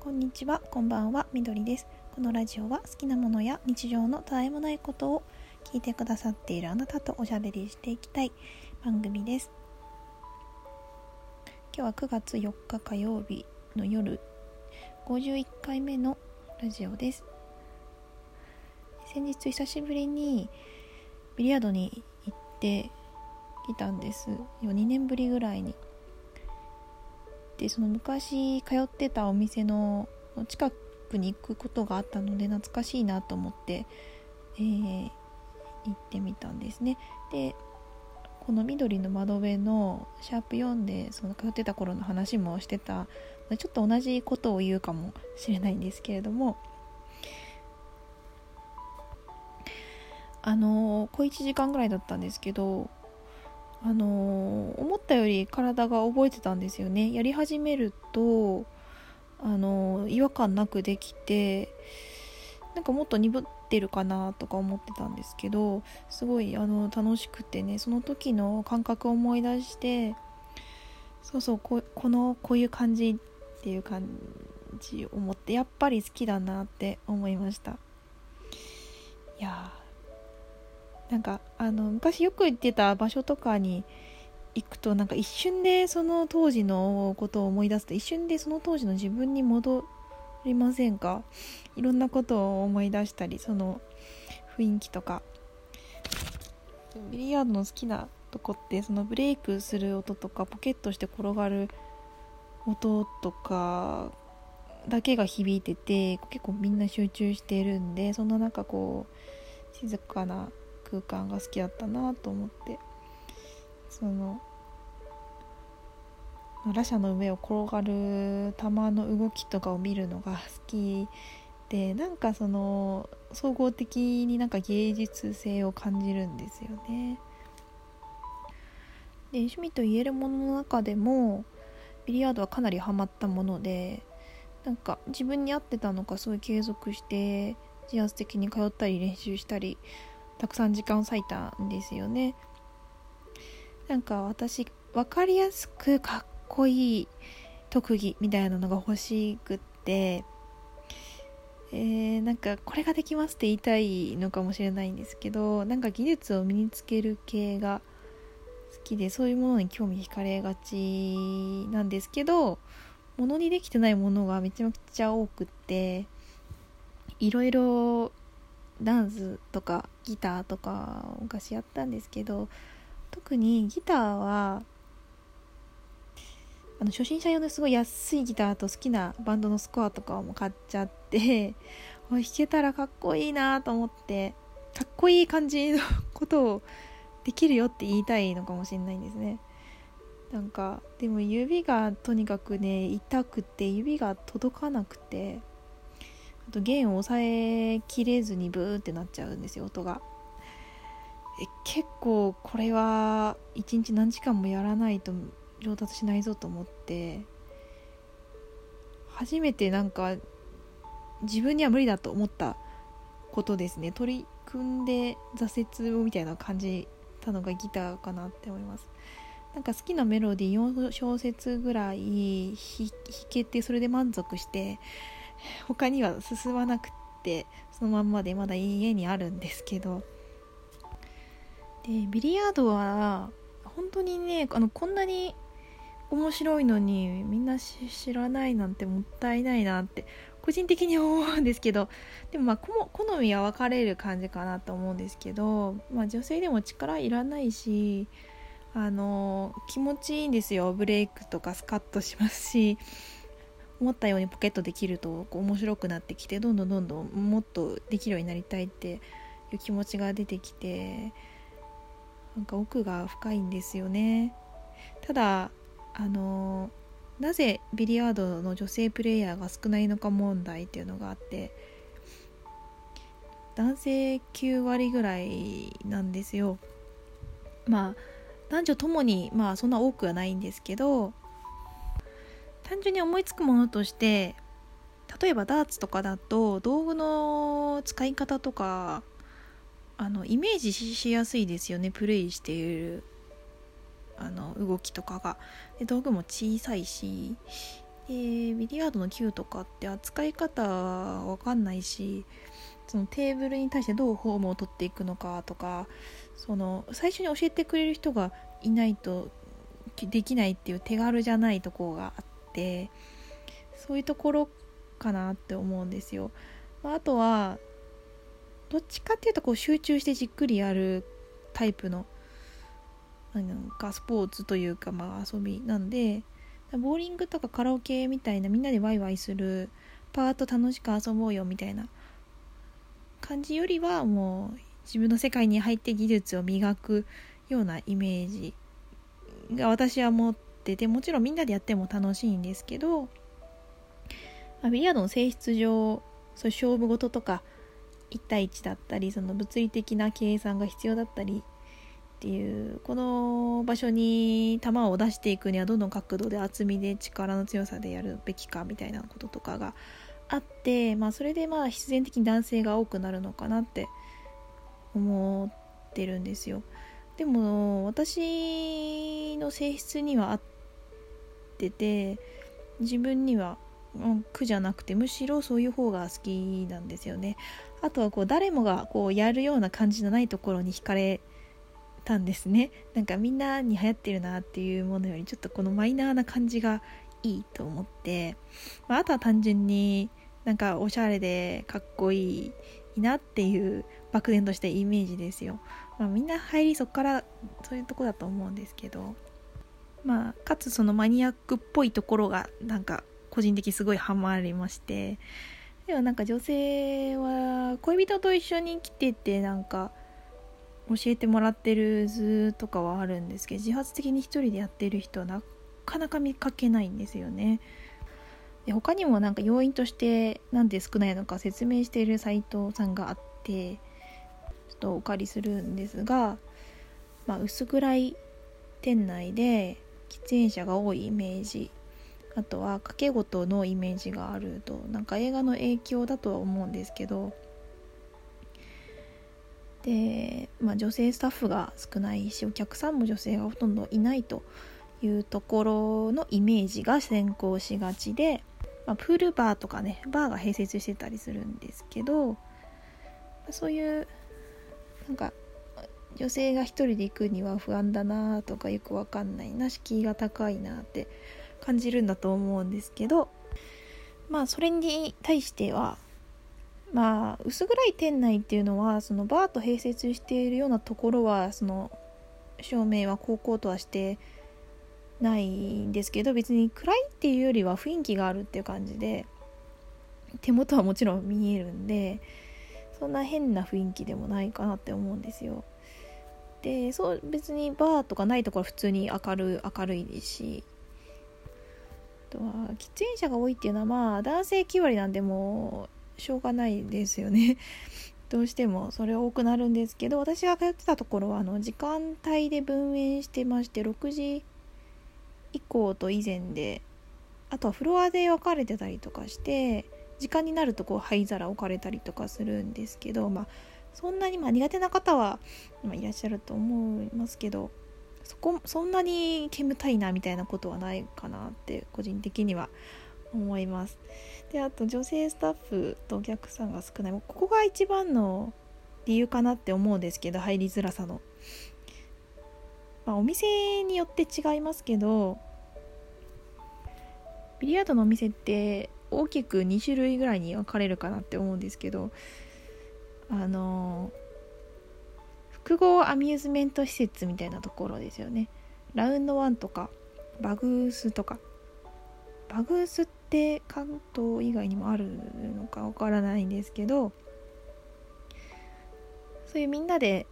こんにちは、こんばんは、みどりです。このラジオは好きなものや日常のたわいもないことを聞いてくださっているあなたとおしゃべりしていきたい番組です。今日は9月4日火曜日の夜51回目のラジオです。先日久しぶりにビリヤードに行ってきたんです。2年ぶりぐらいに。でその昔通ってたお店の近くに行くことがあったので懐かしいなと思って、えー、行ってみたんですね。でこの緑の窓辺のシャープ4でその通ってた頃の話もしてた。ちょっと同じことを言うかもしれないんですけれども。あの小1時間ぐらいだったんですけどあの、思ったより体が覚えてたんですよね。やり始めると、あの、違和感なくできてなんかもっと鈍ってるかなとか思ってたんですけどすごいあの楽しくてねその時の感覚を思い出してそうそうここのこういう感じっていう感じを思ってやっぱり好きだなって思いました。いやなんかあの昔よく行ってた場所とかに行くとなんか一瞬でその当時のことを思い出すと一瞬でその当時の自分に戻りませんか？いろんなことを思い出したりその雰囲気とか。ビリヤードの好きなとこってそのブレイクする音とかポケットして転がる音とかだけが響いてて結構みんな集中してるんでそんな中こう静かな空間が好きだったなと思ってその羅車の上を転がる玉の動きとかを見るのが好きでなんかその総合的になんか芸術性を感じるんですよね。で趣味と言えるものの中でもビリヤードはかなりハマったものでなんか自分に合ってたのかすごい継続して自発的に通ったり練習したりたくさん時間を割いたんですよね。なんか私分かりやすくかっこいい特技みたいなのが欲しくってえー、なんかこれができますって言いたいのかもしれないんですけどなんか技術を身につける系が好きでそういうものに興味惹かれがちなんですけどものにできてないものがめちゃくちゃ多くっていろいろダンスとかギターとか昔やったんですけど特にギターはあの初心者用ですごい安いギターと好きなバンドのスコアとかも買っちゃって 弾けたらかっこいいなと思ってかっこいい感じのことをできるよって言いたいのかもしれないんですね。なんかでも指がとにかくね痛くて指が届かなくてあと弦を抑えきれずにブーってなっちゃうんですよ音が。え結構これは一日何時間もやらないと上達しないぞと思って。初めてなんか自分には無理だと思ったことですね。取り組んで挫折をみたいな感じたのがギターかなって思います。なんか好きなメロディー4小節ぐらい弾けてそれで満足して他には進まなくってそのまんまでまだ家にあるんですけど。でビリヤードは本当にねあのこんなに面白いのにみんな知らないなんてもったいないなって個人的に思うんですけど。でもまあ好みは分かれる感じかなと思うんですけど、まあ、女性でも力いらないしあの気持ちいいんですよ。ブレイクとかスカッとしますし。思ったようにポケットできるとこう面白くなってきてどんどんどんどんもっとできるようになりたいっていう気持ちが出てきてなんか奥が深いんですよね。ただあのなぜビリヤードの女性プレイヤーが少ないのか問題っていうのがあって男性9割ぐらいなんですよ。まあ男女ともにまあそんな多くはないんですけど単純に思いつくものとして例えばダーツとかだと道具の使い方とかあのイメージしやすいですよね。プレイしているあの動きとかが。で道具も小さいしでビリヤードの球とかって扱い方わかんないしそのテーブルに対してどうフォームを取っていくのかとかその最初に教えてくれる人がいないとできないっていう手軽じゃないところがあってそういうところかなって思うんですよ。まあ、とはどっちかっていうとこう集中してじっくりやるタイプのなんかスポーツというかまあ遊びなんでボーリングとかカラオケみたいなみんなでワイワイするパート楽しく遊ぼうよみたいな感じよりはもう自分の世界に入って技術を磨くようなイメージが私は持っててもちろんみんなでやっても楽しいんですけど、あ、ビリヤードの性質上そう勝負事とか1対1だったりその物理的な計算が必要だったりっていうこの場所に球を出していくにはどの角度で厚みで力の強さでやるべきかみたいなこととかがあって、まあ、それでまあ必然的に男性が多くなるのかなって思ってるんですよ。でも私の性質には合ってて自分には苦じゃなくてむしろそういう方が好きなんですよね。あとはこう誰もがこうやるような感じのないところに惹かれたんですね。なんかみんなに流行ってるなっていうものよりちょっとこのマイナーな感じがいいと思って、まあ、あとは単純になんかおしゃれでかっこいいなっていう漠然としたイメージですよ、まあ、みんな入りそこからそういうとこだと思うんですけど。まあかつそのマニアックっぽいところがなんか個人的すごいハマりましてでもなんか女性は恋人と一緒に来ててなんか教えてもらってる図とかはあるんですけど自発的に一人でやってる人はなかなか見かけないんですよね。で他にもなんか要因としてなんで少ないのか説明しているサイトさんがあってちょっとお借りするんですが、まあ、薄暗い店内で喫煙者が多いイメージ。あとは掛け事のイメージがあるとなんか映画の影響だとは思うんですけど。で、まあ、女性スタッフが少ないしお客さんも女性がほとんどいないというところのイメージが先行しがちで、まあ、プールバーとかねバーが併設してたりするんですけどそういうなんか女性が一人で行くには不安だなとかよくわかんないな敷居が高いなって感じるんだと思うんですけどまあそれに対してはまあ薄暗い店内っていうのはそのバーと併設しているようなところはその照明は高校とはしてないんですけど別に暗いっていうよりは雰囲気があるっていう感じで手元はもちろん見えるんでそんな変な雰囲気でもないかなって思うんですよ。でそう別にバーとかないところは普通に明る明るいですし。あとは喫煙者が多いっていうのはまあ男性9割なんでもしょうがないですよね。どうしてもそれ多くなるんですけど私が通ってたところはあの時間帯で分園してまして6時以降と以前であとはフロアで分かれてたりとかして時間になるとこう灰皿置かれたりとかするんですけどまあそんなにまあ苦手な方は、まあ、いらっしゃると思いますけどそこそんなに煙たいなみたいなことはないかなって個人的には思います。であと女性スタッフとお客さんが少ないここが一番の理由かなって思うんですけど入りづらさの。まあ、お店によって違いますけどビリヤードのお店って大きく2種類ぐらいに分かれるかなって思うんですけどあの複合アミューズメント施設みたいなところですよね。ラウンドワンとかバグースとか。バグースって関東以外にもあるのかわからないんですけどそういうみんなで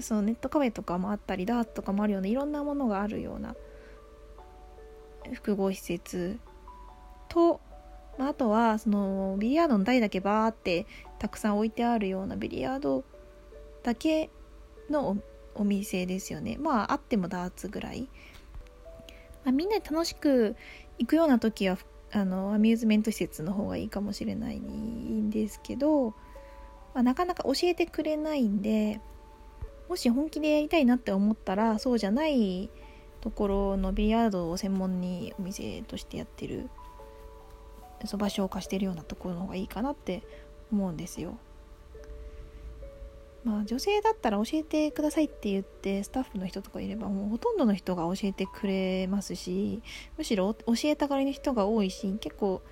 そのネットカフェとかもあったりダーツとかもあるようないろんなものがあるような複合施設と、まあ、あとはそのビリヤードの台だけバーってたくさん置いてあるようなビリヤードだけのお店ですよね。まああってもダーツぐらい、まあ、みんなで楽しく行くような時はあのアミューズメント施設の方がいいかもしれないんですけど、まあ、なかなか教えてくれないんでもし本気でやりたいなって思ったらそうじゃないところのビリヤードを専門にお店としてやってるそ場所を貸してるようなところの方がいいかなって思うんですよ。まあ、女性だったら教えてくださいって言ってスタッフの人とかいればもうほとんどの人が教えてくれますしむしろ教えたがりの人が多いし結構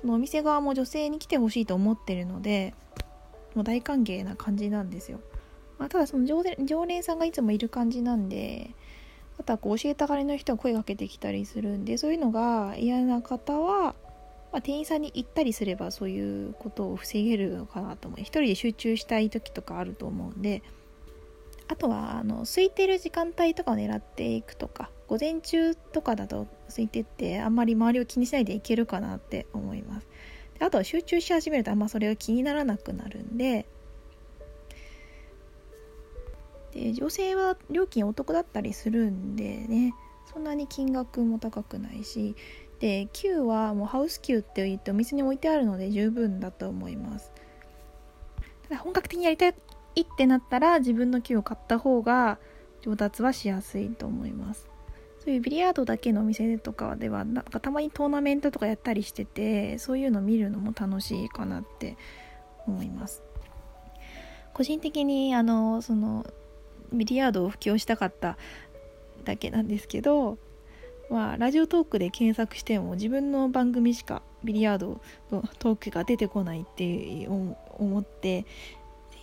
そのお店側も女性に来てほしいと思ってるのでもう大歓迎な感じなんですよ。まあ、ただその常連常連さんがいつもいる感じなんであとはこう教えたがりの人が声かけてきたりするんでそういうのが嫌な方はまあ、店員さんに行ったりすればそういうことを防げるのかなと思う。一人で集中したい時とかあると思うんであとはあの空いてる時間帯とかを狙っていくとか午前中とかだと空いてってあんまり周りを気にしないでいけるかなって思います。であとは集中し始めるとあんまそれが気にならなくなるんでで女性は料金お得だったりするんでねそんなに金額も高くないしで Q はもうハウス Q って言ってお店に置いてあるので十分だと思います。ただ本格的にやりたいってなったら自分の Q を買った方が上達はしやすいと思います。そういうビリヤードだけのお店とかではなんかたまにトーナメントとかやったりしててそういうの見るのも楽しいかなって思います。個人的にあのそのビリヤードを布教したかっただけなんですけどまあ、ラジオトークで検索しても自分の番組しかビリヤードのトークが出てこないって思ってぜ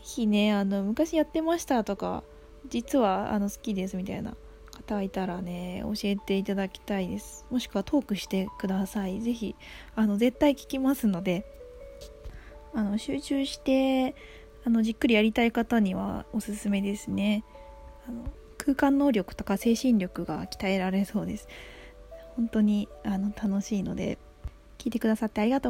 ひねあの昔やってましたとか実はあの好きですみたいな方いたらね教えていただきたいです。もしくはトークしてください。ぜひあの絶対聞きますのであの集中してあのじっくりやりたい方にはおすすめですね。あの空間能力とか精神力が鍛えられそうです。本当にあの楽しいので聞いてくださってありがとう